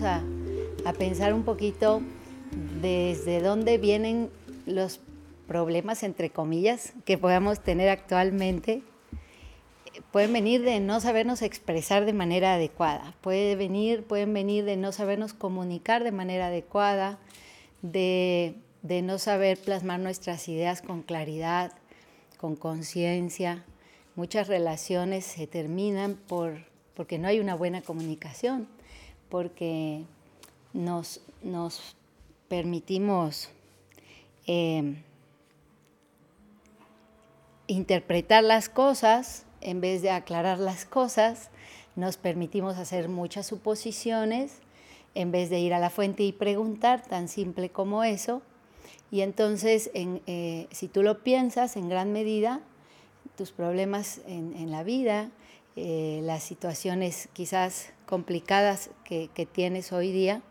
a pensar un poquito desde dónde vienen los problemas, entre comillas, que podamos tener actualmente. Pueden venir de no sabernos expresar de manera adecuada, puede venir, pueden venir de no sabernos comunicar de manera adecuada, de, de no saber plasmar nuestras ideas con claridad, con conciencia. Muchas relaciones se terminan por, porque no hay una buena comunicación, porque nos, nos permitimos eh, interpretar las cosas en vez de aclarar las cosas, nos permitimos hacer muchas suposiciones en vez de ir a la fuente y preguntar, tan simple como eso. Y entonces, eh, si tú lo piensas, en gran medida, tus problemas en, la vida, eh, las situaciones quizás complicadas que tienes hoy día,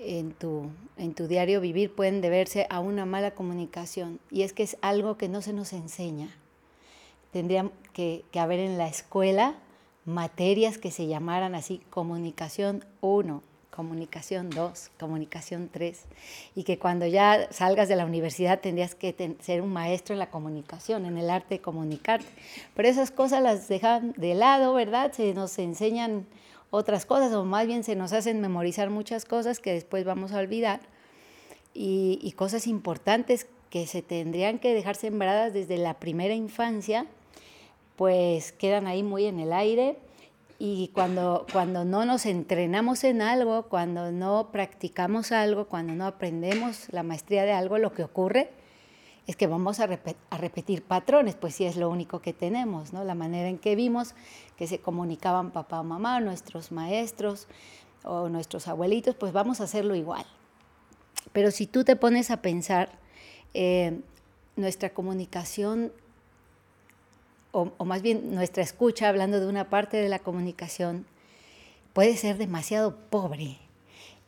en tu, en tu diario vivir pueden deberse a una mala comunicación. Y es que es algo que no se nos enseña. Tendría que, que haber en la escuela materias que se llamaran así comunicación 1, comunicación 2, comunicación 3, y que cuando ya salgas de la universidad tendrías que ser un maestro en la comunicación, en el arte de comunicarte. Pero esas cosas las dejan de lado, ¿verdad? Se nos enseñan otras cosas, o más bien se nos hacen memorizar muchas cosas que después vamos a olvidar, y, cosas importantes que se tendrían que dejar sembradas desde la primera infancia, pues quedan ahí muy en el aire. Y cuando, cuando no nos entrenamos en algo, cuando no practicamos algo, cuando no aprendemos la maestría de algo, lo que ocurre es que vamos a, repetir patrones, pues sí es lo único que tenemos, ¿no? La manera en que vimos que se comunicaban papá o mamá, nuestros maestros o nuestros abuelitos, pues vamos a hacerlo igual. Pero si tú te pones a pensar, eh, nuestra comunicación, o, más bien nuestra escucha, hablando de una parte de la comunicación, puede ser demasiado pobre.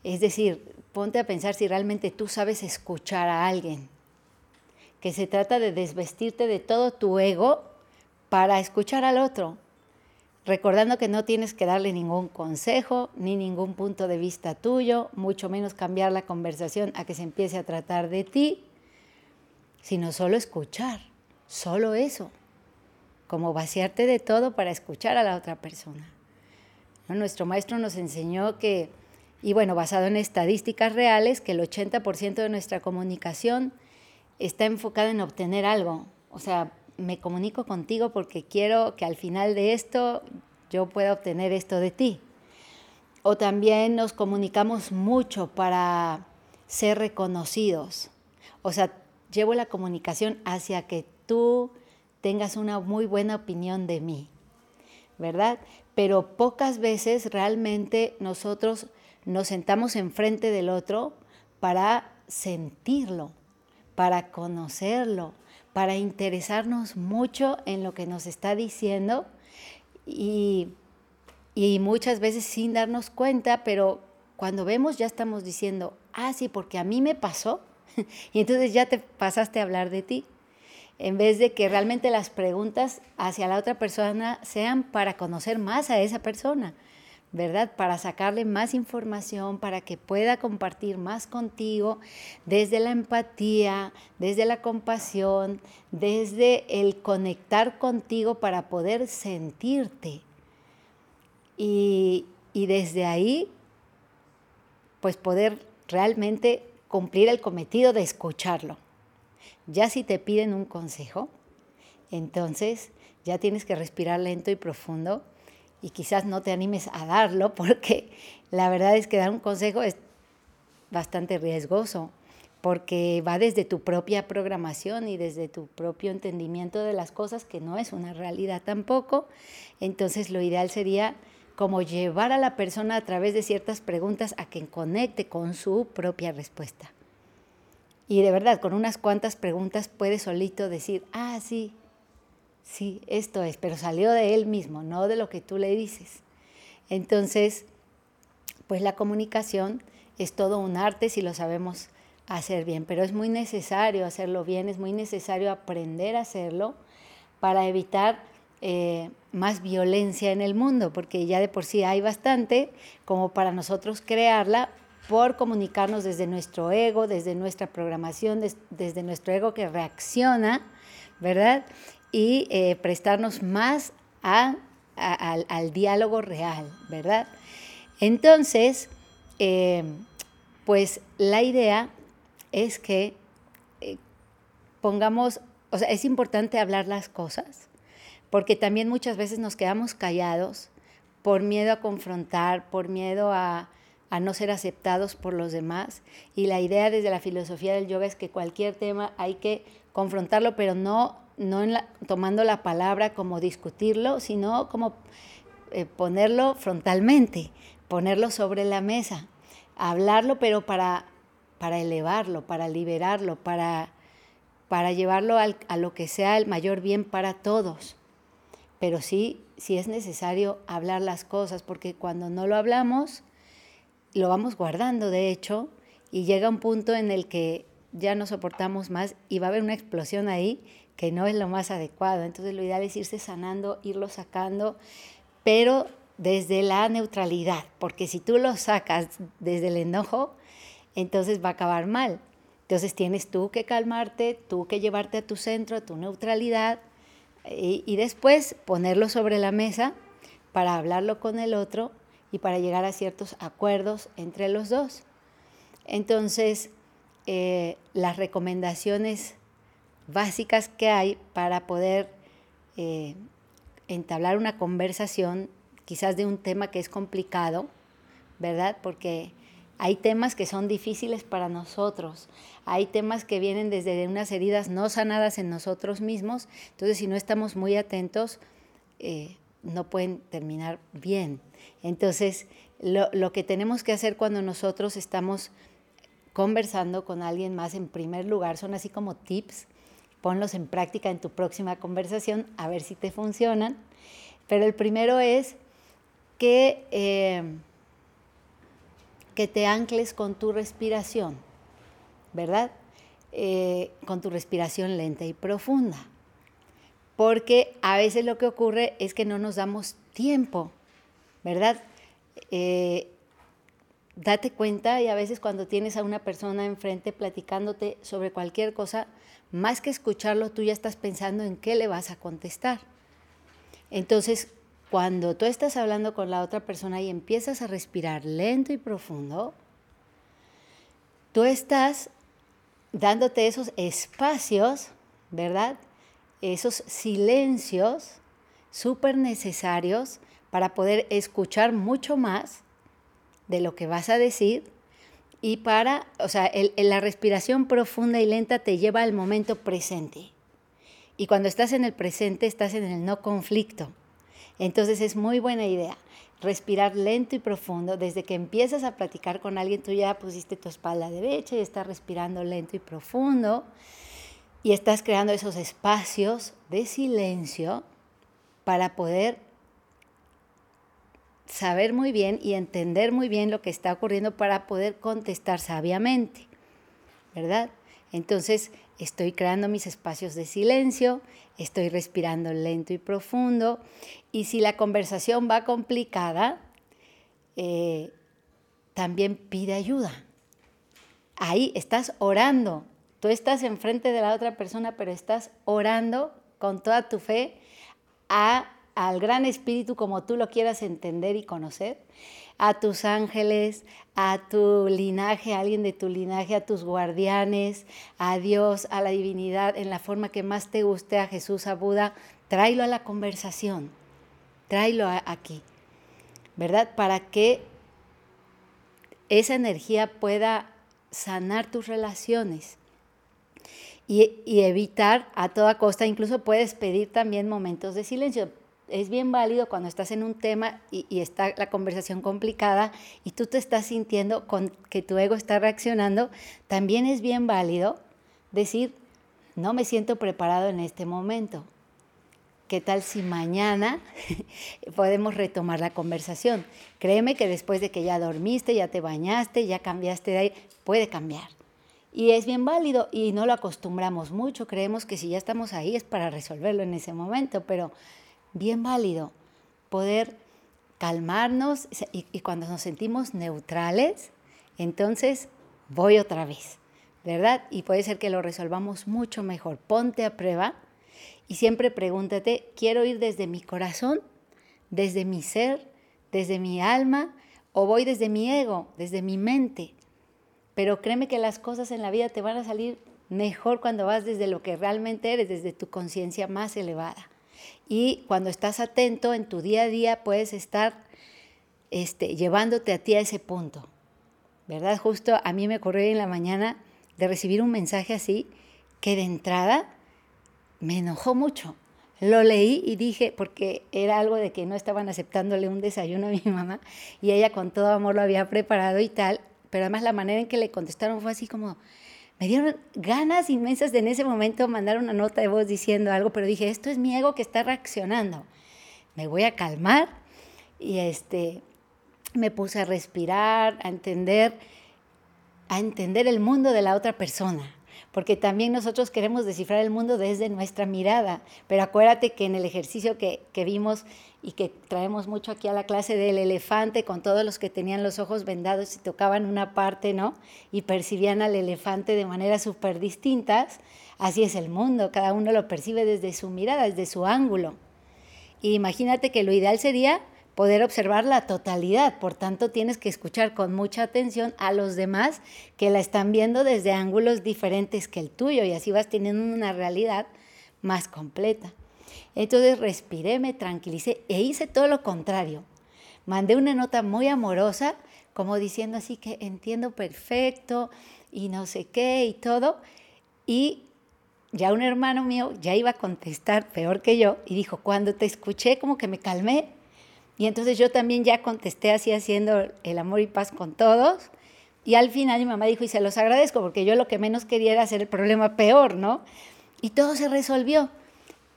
Es decir, ponte a pensar si realmente tú sabes escuchar a alguien que se trata de desvestirte de todo tu ego para escuchar al otro, recordando que no tienes que darle ningún consejo ni ningún punto de vista tuyo, mucho menos cambiar la conversación a que se empiece a tratar de ti, sino solo escuchar, solo eso, como vaciarte de todo para escuchar a la otra persona. Nuestro maestro nos enseñó que, y bueno, basado en estadísticas reales, que el 80% de nuestra comunicación está enfocada en obtener algo. O sea, me comunico contigo porque quiero que al final de esto yo pueda obtener esto de ti. O también nos comunicamos mucho para ser reconocidos. O sea, llevo la comunicación hacia que tú tengas una muy buena opinión de mí, ¿verdad? Pero pocas veces realmente nosotros nos sentamos enfrente del otro para sentirlo, para conocerlo, para interesarnos mucho en lo que nos está diciendo y, muchas veces sin darnos cuenta, pero cuando vemos ya estamos diciendo, ah, sí, porque a mí me pasó, y entonces ya te pasaste a hablar de ti, en vez de que realmente las preguntas hacia la otra persona sean para conocer más a esa persona, ¿verdad? Para sacarle más información, para que pueda compartir más contigo desde la empatía, desde la compasión, desde el conectar contigo para poder sentirte. Y, y desde ahí, pues poder realmente cumplir el cometido de escucharlo. Ya si te piden un consejo, entonces ya tienes que respirar lento y profundo y quizás no te animes a darlo porque la verdad es que dar un consejo es bastante riesgoso porque va desde tu propia programación y desde tu propio entendimiento de las cosas, que no es una realidad tampoco. Entonces lo ideal sería como llevar a la persona a través de ciertas preguntas a que conecte con su propia respuesta. Y de verdad, con unas cuantas preguntas puede solito decir, ah, sí, sí, esto es, pero salió de él mismo, no de lo que tú le dices. Entonces, pues la comunicación es todo un arte si lo sabemos hacer bien, pero es muy necesario hacerlo bien, es muy necesario aprender a hacerlo para evitar eh, más violencia en el mundo, porque ya de por sí hay bastante como para nosotros crearla por comunicarnos desde nuestro ego, desde nuestra programación, desde nuestro ego que reacciona, ¿verdad? Y eh, prestarnos más a, al, diálogo real, ¿verdad? Entonces, eh, pues la idea es que eh, pongamos, o sea, es importante hablar las cosas, porque también muchas veces nos quedamos callados por miedo a confrontar, por miedo a, a no ser aceptados por los demás. Y la idea desde la filosofía del yoga es que cualquier tema hay que confrontarlo, pero no, no tomando la palabra como discutirlo, sino como eh, ponerlo frontalmente, ponerlo sobre la mesa, hablarlo, pero para, para elevarlo, para liberarlo, para, para llevarlo a lo que sea el mayor bien para todos. Pero sí, sí es necesario hablar las cosas, porque cuando no lo hablamos, lo vamos guardando, de hecho, y llega un punto en el que ya no soportamos más y va a haber una explosión ahí que no es lo más adecuado. Entonces lo ideal es irse sanando, irlo sacando, pero desde la neutralidad, porque si tú lo sacas desde el enojo, entonces va a acabar mal. Entonces tienes tú que calmarte, tú que llevarte a tu centro, a tu neutralidad, y, y después ponerlo sobre la mesa para hablarlo con el otro y para llegar a ciertos acuerdos entre los dos. Entonces, eh, las recomendaciones básicas que hay para poder eh, entablar una conversación, quizás de un tema que es complicado, ¿verdad? Porque hay temas que son difíciles para nosotros, hay temas que vienen desde unas heridas no sanadas en nosotros mismos, entonces si no estamos muy atentos, eh, no pueden terminar bien. Entonces, lo, que tenemos que hacer cuando nosotros estamos conversando con alguien más, en primer lugar, son así como tips, ponlos en práctica en tu próxima conversación, a ver si te funcionan. Pero el primero es que, eh, que te ancles con tu respiración, ¿verdad? Eh, con tu respiración lenta y profunda. Porque a veces lo que ocurre es que no nos damos tiempo ¿verdad? Eh, date cuenta y a veces cuando tienes a una persona enfrente platicándote sobre cualquier cosa, más que escucharlo, tú ya estás pensando en qué le vas a contestar. Entonces, cuando tú estás hablando con la otra persona y empiezas a respirar lento y profundo, tú estás dándote esos espacios, ¿verdad? Esos silencios súper necesarios para poder escuchar mucho más de lo que vas a decir y para, o sea, la respiración profunda y lenta te lleva al momento presente. Y cuando estás en el presente, estás en el no conflicto. Entonces es muy buena idea respirar lento y profundo. Desde que empiezas a platicar con alguien, tú ya pusiste tu espalda derecha y estás respirando lento y profundo. Y estás creando esos espacios de silencio para poder saber muy bien y entender muy bien lo que está ocurriendo para poder contestar sabiamente, ¿verdad? Entonces, estoy creando mis espacios de silencio, estoy respirando lento y profundo, y si la conversación va complicada, eh, también pide ayuda. Ahí estás orando, tú estás enfrente de la otra persona, pero estás orando con toda tu fe a al gran espíritu como tú lo quieras entender y conocer, a tus ángeles, a tu linaje, a alguien de tu linaje, a tus guardianes, a Dios, a la divinidad, en la forma que más te guste, a Jesús, a Buda, tráelo a la conversación, tráelo aquí, ¿verdad? Para que esa energía pueda sanar tus relaciones. Y, evitar a toda costa, incluso puedes pedir también momentos de silencio es bien válido cuando estás en un tema y, está la conversación complicada y tú te estás sintiendo con que tu ego está reaccionando, también es bien válido decir, no me siento preparado en este momento. ¿Qué tal si mañana podemos retomar la conversación? Créeme que después de que ya dormiste, ya te bañaste, ya cambiaste de ahí, puede cambiar. Y es bien válido y no lo acostumbramos mucho. Creemos que si ya estamos ahí es para resolverlo en ese momento, pero bien válido poder calmarnos y, cuando nos sentimos neutrales, entonces voy otra vez, ¿verdad? Y puede ser que lo resolvamos mucho mejor. Ponte a prueba y siempre pregúntate, ¿quiero ir desde mi corazón, desde mi ser, desde mi alma o voy desde mi ego, desde mi mente? Pero créeme que las cosas en la vida te van a salir mejor cuando vas desde lo que realmente eres, desde tu conciencia más elevada. Y cuando estás atento en tu día a día puedes estar este, llevándote a ti a ese punto. ¿Verdad? Justo a mí me ocurrió en la mañana de recibir un mensaje así que de entrada me enojó mucho. Lo leí y dije, porque era algo de que no estaban aceptándole un desayuno a mi mamá y ella con todo amor lo había preparado y tal, pero además la manera en que le contestaron fue así como, me dieron ganas inmensas de en ese momento mandar una nota de voz diciendo algo, pero dije, esto es mi ego que está reaccionando. Me voy a calmar y este, me puse a respirar, a entender, a entender el mundo de la otra persona porque también nosotros queremos descifrar el mundo desde nuestra mirada. Pero acuérdate que en el ejercicio que, vimos y que traemos mucho aquí a la clase del elefante, con todos los que tenían los ojos vendados y tocaban una parte, ¿no? Y percibían al elefante de maneras súper distintas, así es el mundo, cada uno lo percibe desde su mirada, desde su ángulo. Imagínate que lo ideal sería poder observar la totalidad. Por tanto, tienes que escuchar con mucha atención a los demás que la están viendo desde ángulos diferentes que el tuyo y así vas teniendo una realidad más completa. Entonces respiré, me tranquilicé e hice todo lo contrario. Mandé una nota muy amorosa, como diciendo así que entiendo perfecto y no sé qué y todo. Y ya un hermano mío ya iba a contestar peor que yo y dijo, cuando te escuché como que me calmé y entonces yo también ya contesté así haciendo el amor y paz con todos. Y al final mi mamá dijo, y se los agradezco, porque yo lo que menos quería era hacer el problema peor, ¿no? Y todo se resolvió.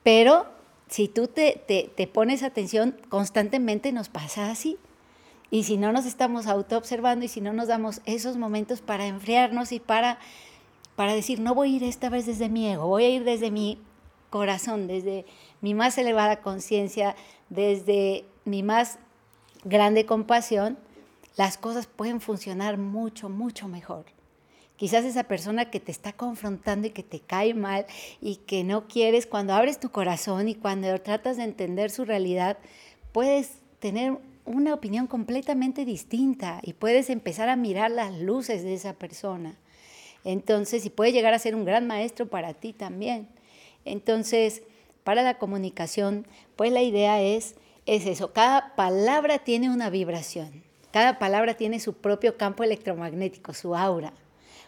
Pero si tú te, te, te pones atención, constantemente nos pasa así. Y si no nos estamos auto-observando y si no nos damos esos momentos para enfriarnos y para, para decir, no voy a ir esta vez desde mi ego, voy a ir desde mi corazón, desde mi más elevada conciencia, desde mi más grande compasión, las cosas pueden funcionar mucho, mucho mejor. Quizás esa persona que te está confrontando y que te cae mal y que no quieres, cuando abres tu corazón y cuando tratas de entender su realidad, puedes tener una opinión completamente distinta y puedes empezar a mirar las luces de esa persona. Entonces, y puede llegar a ser un gran maestro para ti también. Entonces, para la comunicación, pues la idea es es eso, cada palabra tiene una vibración, cada palabra tiene su propio campo electromagnético, su aura.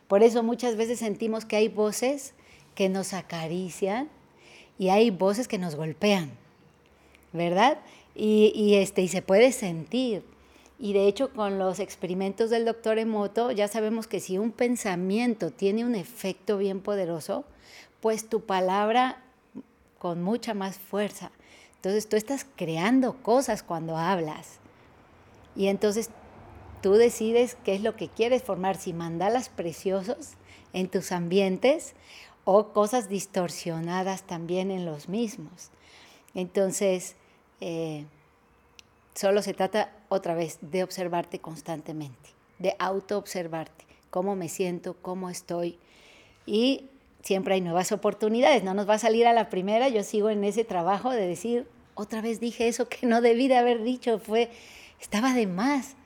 Por eso muchas veces sentimos que hay voces que nos acarician y hay voces que nos golpean, ¿verdad? Y, este, y se puede sentir. Y de hecho con los experimentos del doctor Emoto ya sabemos que si un pensamiento tiene un efecto bien poderoso, pues tu palabra con mucha más fuerza entonces tú estás creando cosas cuando hablas. Y entonces tú decides qué es lo que quieres formar, si mandalas preciosos en tus ambientes o cosas distorsionadas también en los mismos. Entonces, eh, solo se trata otra vez de observarte constantemente, de auto-observarte, cómo me siento, cómo estoy. Y siempre hay nuevas oportunidades, no nos va a salir a la primera, yo sigo en ese trabajo de decir, otra vez dije eso que no debí de haber dicho, fue, estaba de más.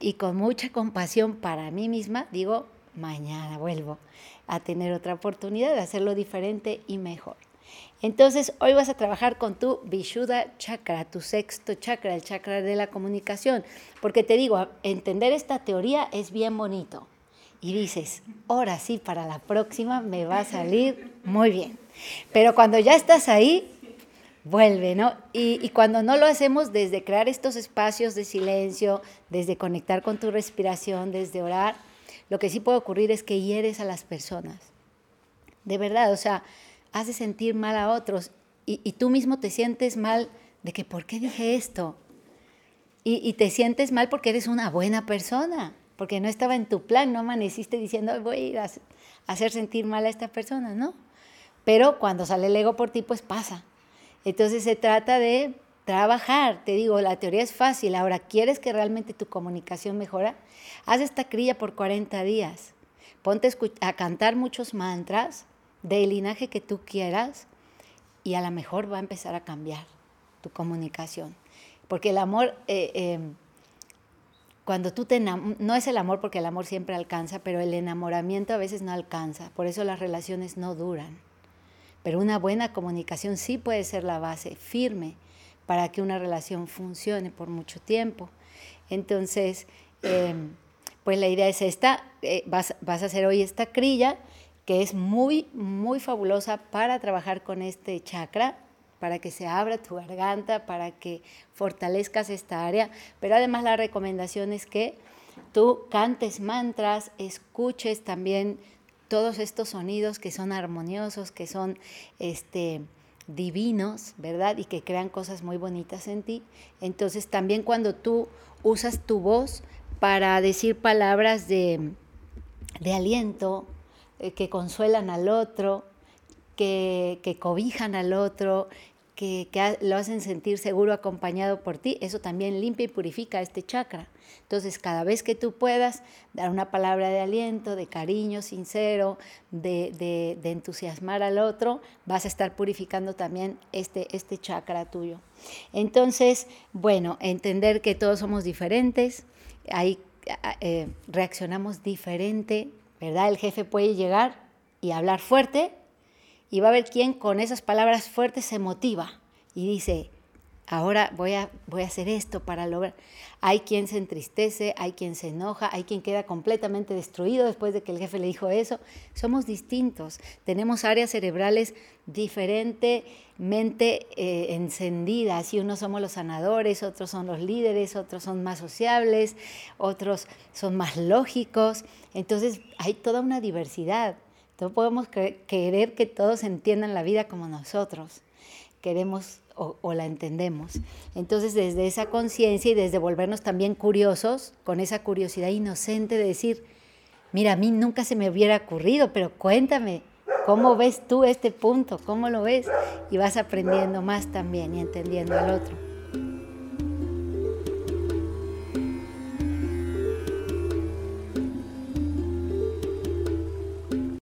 Y con mucha compasión para mí misma, digo, mañana vuelvo a tener otra oportunidad de hacerlo diferente y mejor. Entonces, hoy vas a trabajar con tu Vishuddha chakra, tu sexto chakra, el chakra de la comunicación, porque te digo, entender esta teoría es bien bonito. Y dices, ahora sí, para la próxima me va a salir muy bien. Pero cuando ya estás ahí, vuelve, ¿no? Y, cuando no lo hacemos desde crear estos espacios de silencio, desde conectar con tu respiración, desde orar, lo que sí puede ocurrir es que hieres a las personas. De verdad, o sea, hace sentir mal a otros y, tú mismo te sientes mal de que, ¿por qué dije esto? Y, te sientes mal porque eres una buena persona, porque no estaba en tu plan, no amaneciste diciendo, voy a a hacer sentir mal a esta persona, ¿no? Pero cuando sale el ego por ti, pues pasa Entonces se trata de trabajar. Te digo, la teoría es fácil. Ahora, ¿quieres que realmente tu comunicación mejora? Haz esta crilla por 40 días. Ponte a cantar muchos mantras del linaje que tú quieras y a lo mejor va a empezar a cambiar tu comunicación. Porque el amor, eh, em, cuando tú te no es el amor porque el amor siempre alcanza, pero el enamoramiento a veces no alcanza. Por eso las relaciones no duran. Pero una buena comunicación sí puede ser la base firme para que una relación funcione por mucho tiempo. Entonces, em, pues la idea es esta, eh, vas, vas a hacer hoy esta crilla que es muy, muy fabulosa para trabajar con este chakra, para que se abra tu garganta, para que fortalezcas esta área, pero además la recomendación es que tú cantes mantras, escuches también todos estos sonidos que son armoniosos, que son este, divinos, ¿verdad? Y que crean cosas muy bonitas en ti. Entonces también cuando tú usas tu voz para decir palabras de, de aliento, eh, que consuelan al otro, que, que cobijan al otro, que, lo hacen sentir seguro acompañado por ti, eso también limpia y purifica este chakra. Entonces, cada vez que tú puedas dar una palabra de aliento, de cariño sincero, de, de, de entusiasmar al otro, vas a estar purificando también este, este chakra tuyo. Entonces, bueno, entender que todos somos diferentes, ahí eh, reaccionamos diferente ¿verdad? El jefe puede llegar y hablar fuerte y va a haber quien con esas palabras fuertes se motiva y dice, ahora voy a, voy a hacer esto para lograr. Hay quien se entristece, hay quien se enoja, hay quien queda completamente destruido después de que el jefe le dijo eso. Somos distintos, tenemos áreas cerebrales diferentemente eh, encendidas y unos somos los sanadores, otros son los líderes, otros son más sociables, otros son más lógicos. Entonces hay toda una diversidad. No podemos querer que todos entiendan la vida como nosotros queremos o, la entendemos. Entonces, desde esa conciencia y desde volvernos también curiosos, con esa curiosidad inocente de decir, mira, a mí nunca se me hubiera ocurrido, pero cuéntame, ¿cómo ves tú este punto? ¿Cómo lo ves? Y vas aprendiendo más también y entendiendo al otro.